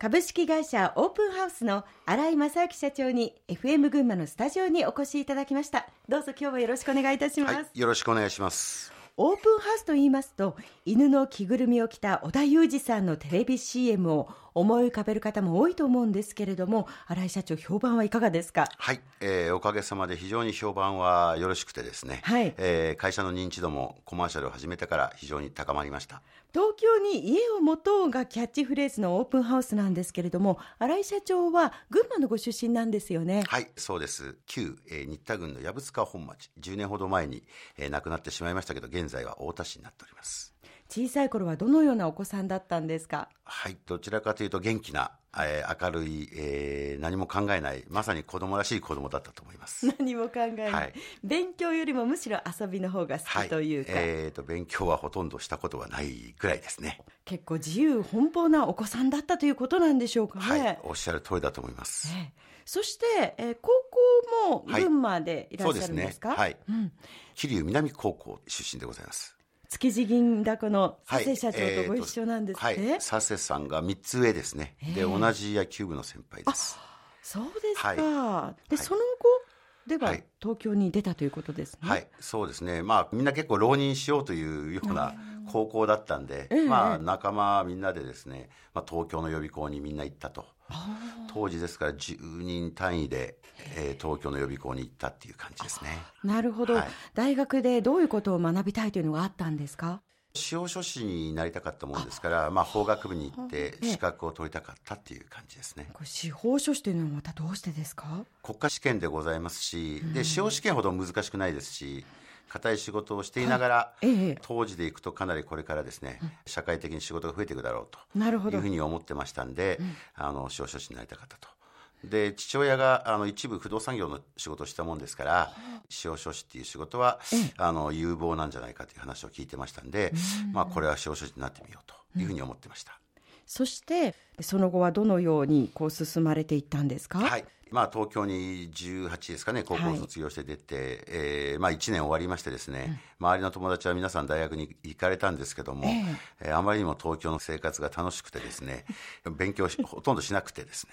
株式会社オープンハウスの新井正明社長に FM 群馬のスタジオにお越しいただきました。どうぞ今日はよろしくお願いいたします、はい、よろしくお願いします。オープンハウスと言いますと犬の着ぐるみを着た織田裕二さんのテレビ CM を思い浮かべる方も多いと思うんですけれども新井社長評判はいかがですか？はい、えー、おかげさまで非常に評判はよろしくてですね、はい。えー、会社の認知度もコマーシャルを始めてから非常に高まりました。東京に家を持とうがキャッチフレーズのオープンハウスなんですけれども新井社長は群馬のご出身なんですよね。はいそうです。旧、えー、新田郡の藪塚本町。10年ほど前に、えー、亡くなってしまいましたけど現在は太田市になっております小さい頃はどのようなお子さんだったんですか？はいどちらかというと元気な、えー、明るい、えー、何も考えないまさに子供らしい子供だったと思います。何も考えない、はい。勉強よりもむしろ遊びの方が好きというか、はい、えー、と勉強はほとんどしたことはないぐらいですね。結構自由奔放なお子さんだったということなんでしょうかね、はいおっしゃる通りだと思います、ええ。そして、えー高校も群馬でいらっしゃるんですか、そうですね。はい。うん、桐生南高校出身でございます築地銀だこの佐はい。世社長とご一緒なんですね、えーとはい、佐世さんが3つ上ですね、で同じ野球部の先輩です。そうですか、はい。はい。でその後でははい。東京に出たということですね、はい。そうですね。まあみんな結構浪人しようというような高校だったんで、ええまあ仲間みんなでですね、まあ、東京の予備校にみんな行ったと当時ですから10人単位で、えー東京の予備校に行ったっていう感じですね。なるほど、はい。大学でどういうことを学びたいというのがあったんですか？司法書士になりたかったもんですからまあ、法学部に行ってええ。資格を取りたかったっていう感じですね。これ司法書士というのはまたどうしてですか？国家試験でございますし、で司法試験ほど難しくないですし硬い仕事をしていながら、ええ。当時でいくとかなりこれからですね、社会的に仕事が増えていくだろうとなるほど。いうふうに思ってましたんで、あの司法書士になりたかったと。で父親があの一部不動産業の仕事をしたもんですから司法書士っていう仕事は、あの有望なんじゃないかという話を聞いてましたんで、まあ、これは司法書士になってみようというふうに思ってました。そしてその後はどのようにこう進まれていったんですか？はい。まあ、東京に18ですかね、高校を卒業して出て、えーまあ、1年終わりましてですね、周りの友達は皆さん大学に行かれたんですけども、ええ。ーあまりにも東京の生活が楽しくてですね、勉強しほとんどしなくてですね、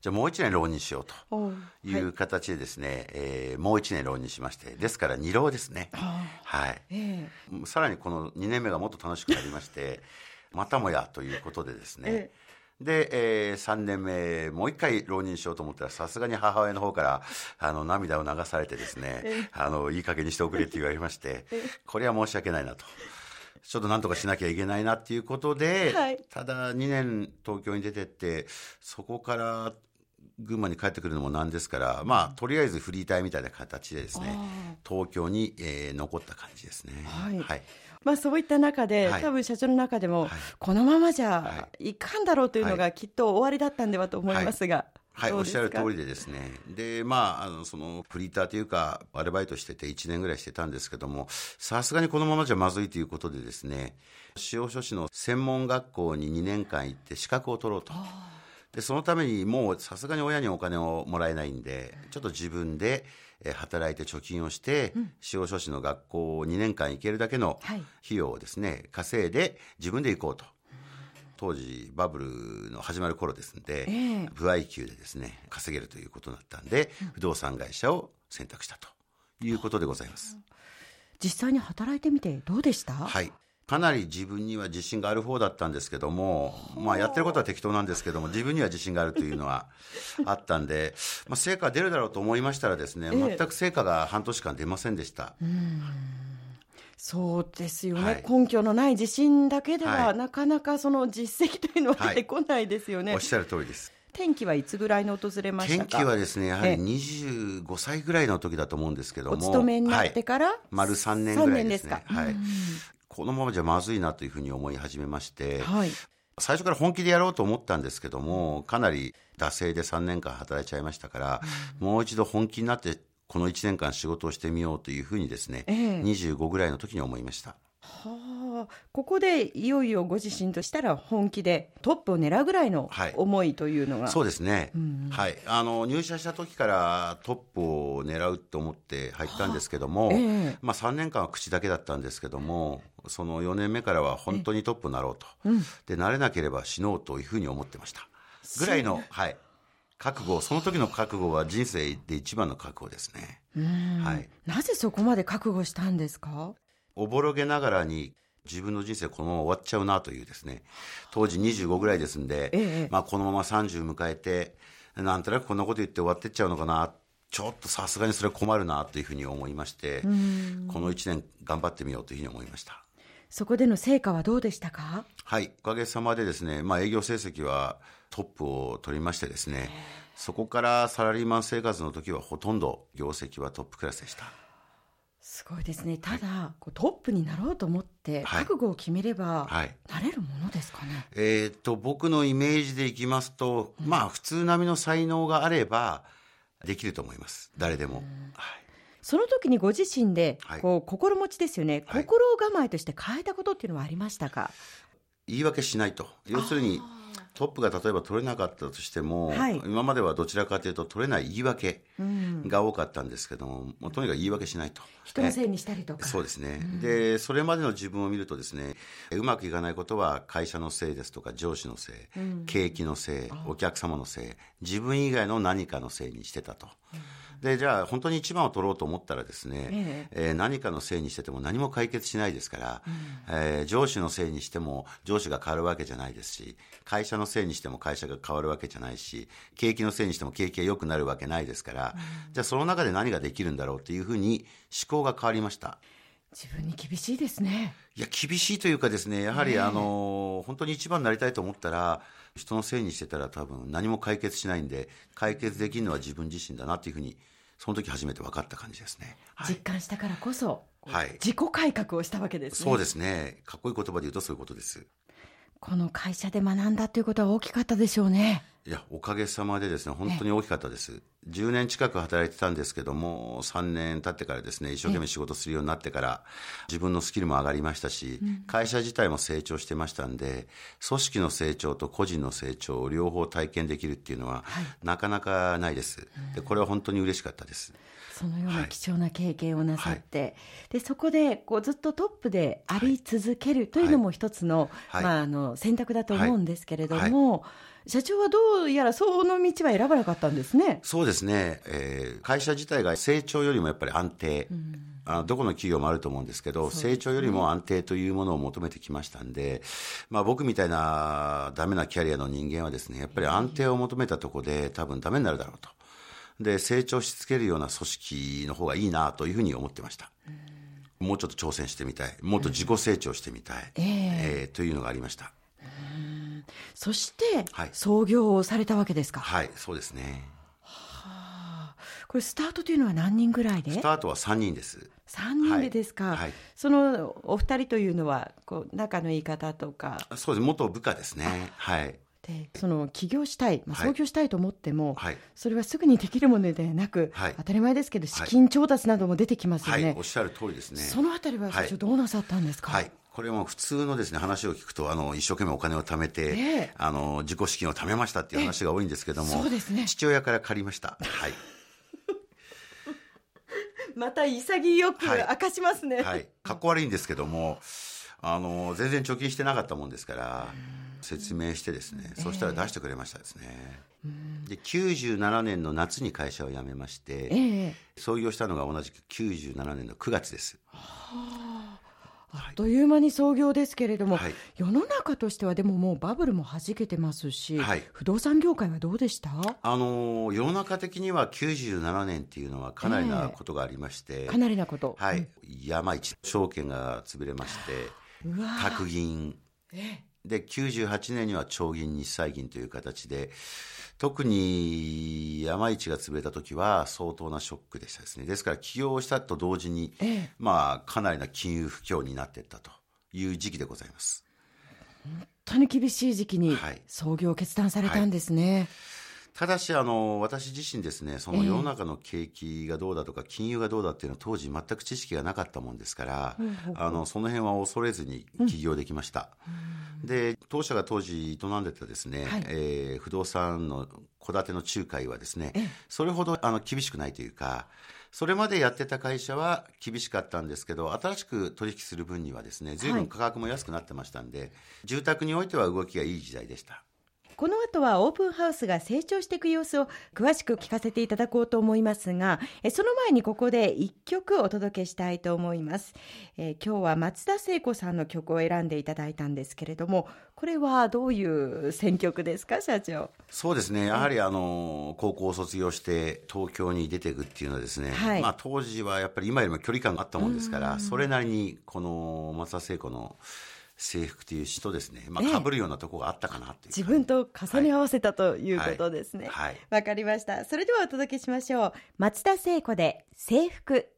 じゃあもう1年浪人しようという形でですね、えーもう1年浪人しまして、ですから2浪ですね。はい。えさらにこの2年目がもっと楽しくなりまして、またもやということでですね、えで、えー3年目、もう一回浪人しようと思ったら、さすがに母親の方から、あの、涙を流されてですね、あの、いい加減にしておくれって言われまして、これは申し訳ないなと。ちょっと何とかしなきゃいけないなっていうことで、はい。ただ2年東京に出てって、そこから群馬に帰ってくるのもなんですから、まあ、とりあえずフリーターみたいな形でですね、東京に、えー残った感じですね。はい。はい。まあ、そういった中で、はい。多分社長の中でも、はい。このままじはゃいかんだろうというのがきっと終わりだったんではと思いますが、はい、おっしゃる通りでですね。で、まあ、あの、その、フリーターというか、アルバイトしてて1年ぐらいしてたんですけども、さすがにこのままじゃまずいということでですね、司法書士の専門学校に2年間行って資格を取ろうと。で、そのためにもうさすがに親にお金をもらえないんで、ちょっと自分でえー働いて貯金をして、司法書士の学校を2年間行けるだけのはい費用をですね、稼いで自分で行こうと。当時バブルの始まる頃ですんで、ええ不合給でですね稼げるということだったんで、不動産会社を選択したということでございます。実際に働いてみてどうでした、はい。かなり自分には自信がある方だったんですけども、まあやってることは適当なんですけども、自分には自信があるというのはあったんで、まあ成果出るだろうと思いましたらですね、ええ。全く成果が半年間出ませんでした。そうですよね、はい。根拠のない自信だけでは、はい。なかなかその実績というのは出てこないですよね、おっしゃる通りです。転機はいつぐらいに訪れましたか？天気はですね、やはりええ。25歳ぐらいの時だと思うんですけども。お勤めになってから、はい。丸3年ぐらいですね。ですか。はい。このままじゃまずいなというふうに思い始めまして、はい。最初から本気でやろうと思ったんですけども、かなり惰性で3年間働いちゃいましたから、もう一度本気になって、この1年間仕事をしてみようというふうにですね、ええ。25ぐらいの時に思いました。はあ、ここでいよいよご自身としたら本気でトップを狙うぐらいのはい。思いというのが、そうですね。はい。あの、入社した時からトップを狙うと思って入ったんですけども、ええ。まあ3年間は口だけだったんですけども、その4年目からは本当にトップになろうと。で、なれなければ死のうというふうに思ってました。ぐらいの、はい、覚悟、その時の覚悟は人生で一番の覚悟ですね。はい、なぜそこまで覚悟したんですか？おぼろげながらに自分の人生このまま終わっちゃうなというですね、当時25ぐらいですんで、ええ、まあこのまま30迎えて、なんとなくこんなこと言って終わってっちゃうのかな、ちょっとさすがにそれは困るなというふうに思いまして、この1年頑張ってみようというふうに思いました。そこでの成果はどうでしたか？はい、おかげさまでですね、まあ営業成績はトップを取りましてですね、そこからサラリーマン生活の時はほとんど業績はトップクラスでした。すごいですね。ただ、はい、トップになろうと思って覚悟を決めれば、はい、なれるものですかね？えっ、と僕のイメージでいきますと、うん、まあ普通並みの才能があればできると思います。誰でも。はい。その時にご自身で、こう心持ちですよね、心構えとして変えたことっていうのはありましたか？言い訳しないと。要するに。トップが例えば取れなかったとしても、はい、今まではどちらかというと取れない言い訳が多かったんですけども、うん、もうとにかく言い訳しないと。人のせいにしたりとか。そうですね、うん、で、それまでの自分を見るとですね、うまくいかないことは会社のせいですとか、上司のせい、うん、景気のせい、お客様のせい、自分以外の何かのせいにしてたと。でじゃあ本当に一番を取ろうと思ったらですね、えええー、何かのせいにしてても何も解決しないですから、うん、えー、上司のせいにしても上司が変わるわけじゃないですし会社のせいにしても会社が変わるわけじゃないし景気のせいにしても景気が良くなるわけないですから、うん、じゃあその中で何ができるんだろうというふうに思考が変わりました。自分に厳しいですね。いや、厳しいというかですね、やはり、あの、本当に一番になりたいと思ったら、人のせいにしてたら多分何も解決しないんで、解決できるのは自分自身だなというふうに、その時初めて分かった感じですね。はい、実感したからこそ、はい、自己改革をしたわけですね。そうですね。かっこいい言葉で言うとそういうことです。この会社で学んだということは大きかったでしょうね。いや、おかげさまでですね、本当に大きかったです。10年近く働いてたんですけども、3年経ってからですね、一生懸命仕事するようになってから、自分のスキルも上がりましたし、会社自体も成長してましたんで、組織の成長と個人の成長を両方体験できるっていうのは、なかなかないです。で、これは本当に嬉しかったです。そのような貴重な経験をなさって、はい、でそこでこうずっとトップであり続けるというのも一つの,、まあ、あの選択だと思うんですけれども、社長はどうやらその道は選ばなかったんですね。そうですね、えー、会社自体が成長よりもやっぱり安定、うん、あどこの企業もあると思うんですけど、ね、成長よりも安定というものを求めてきましたんで、まあ、僕みたいなダメなキャリアの人間はですねやっぱり安定を求めたところで多分ダメになるだろうと。で成長し続けるような組織の方がいいなというふうに思ってました。もうちょっと挑戦してみたい、もっと自己成長してみたい、えー、えー、というのがありました。そして、創業をされたわけですか？はい、そうですね。はあ、これスタートというのは何人ぐらいで？スタートは三人です。三人でですか？はい、そのお二人というのはこう仲のいい方とか。そうです。元部下ですね。はい。でその起業したい、まあ、創業したいと思っても、はい、それはすぐにできるものではなく、はい、当たり前ですけど資金調達なども出てきますよね、はい、おっしゃる通りですねそのあたりは社長どうなさったんですか、はいこれも普通のですね話を聞くとあの一生懸命お金を貯めて、えー、あの自己資金を貯めましたっていう話が多いんですけども、ね、父親から借りました。はい また潔く明かしますね。はい、かっこ悪いんですけども、あの全然貯金してなかったもんですから。説明してですね、そしたら出してくれましたですね。で97年の夏に会社を辞めまして、えー、創業したのが同じく97年の9月です。はあっという間に創業ですけれども、はい、世の中としてはでももうバブルもはじけてますし、はい、不動産業界はどうでした？あの世の中的には97年っていうのはかなりなことがありまして、えー、かなりなこと、はい、うん、山一証券が潰れまして宅銀、えーで、98年には長銀日債銀という形で、特に山市が潰れた時は相当なショックでしたですね。ですから起業したと同時に、ええ、まあかなりな金融不況になっていったという時期でございます。本当に厳しい時期に創業を決断されたんですね。はいただしあの私自身ですねその世の中の景気がどうだとか金融がどうだっていうのは当時全く知識がなかったもんですから、あのその辺は恐れずに起業できました、うん、で当社が当時営んでたですね、はい、えー、不動産の戸建ての仲介はですねそれほどあの厳しくないというかそれまでやってた会社は厳しかったんですけど、新しく取引する分にはですね、随分価格も安くなってましたんで、はい、住宅においては動きがいい時代でした。この後はオープンハウスが成長していく様子を詳しく聞かせていただこうと思いますが、えその前にここで一曲お届けしたいと思います。え今日は松田聖子さんの曲を選んでいただいたんですけれども、これはどういう選曲ですか、社長？そうですね、やはりあの高校を卒業して東京に出ていくっていうのはですね、はい、まあ、当時はやっぱり今よりも距離感があったもんですから、それなりにこの松田聖子の制服という詩とですね、まあ、被るようなところがあったかなという、自分と重ね合わせたということですね。わ、はい、はい、かりました。それではお届けしましょう。松田聖子で制服。